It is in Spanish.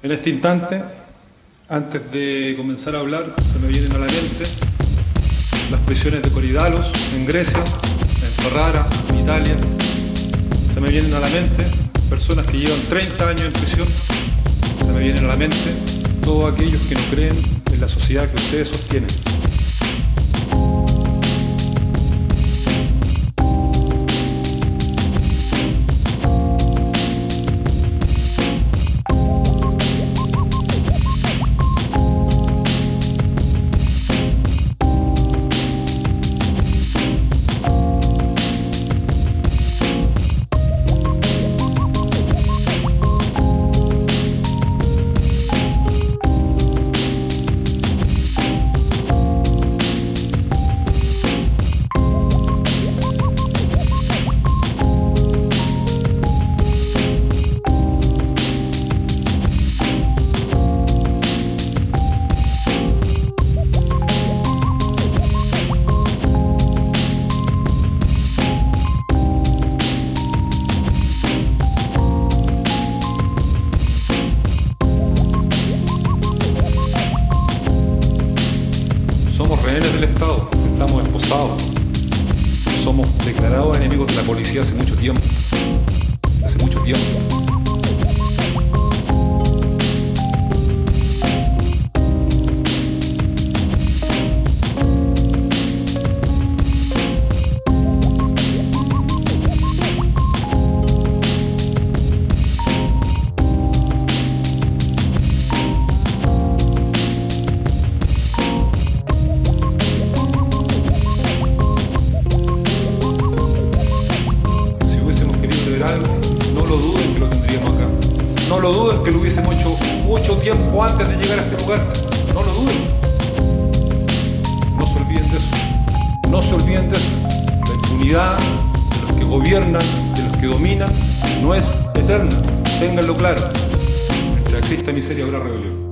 En este instante, antes de comenzar a hablar, se me vienen a la mente las prisiones de Coridalos en Grecia, en Ferrara, en Italia. Se me vienen a la mente personas que llevan 30 años en prisión. Se me vienen a la mente todos aquellos que no creen en la sociedad que ustedes sostienen. Estamos esposados. Somos declarados enemigos de la policía hace mucho tiempo. Hace mucho tiempo. Lo duden que lo hubiésemos hecho mucho tiempo antes de llegar a este lugar. No lo duden. No se olviden de eso. No se olviden de eso. La impunidad de los que gobiernan, de los que dominan, no es eterna. Ténganlo claro. Mientras exista miseria habrá rebelión.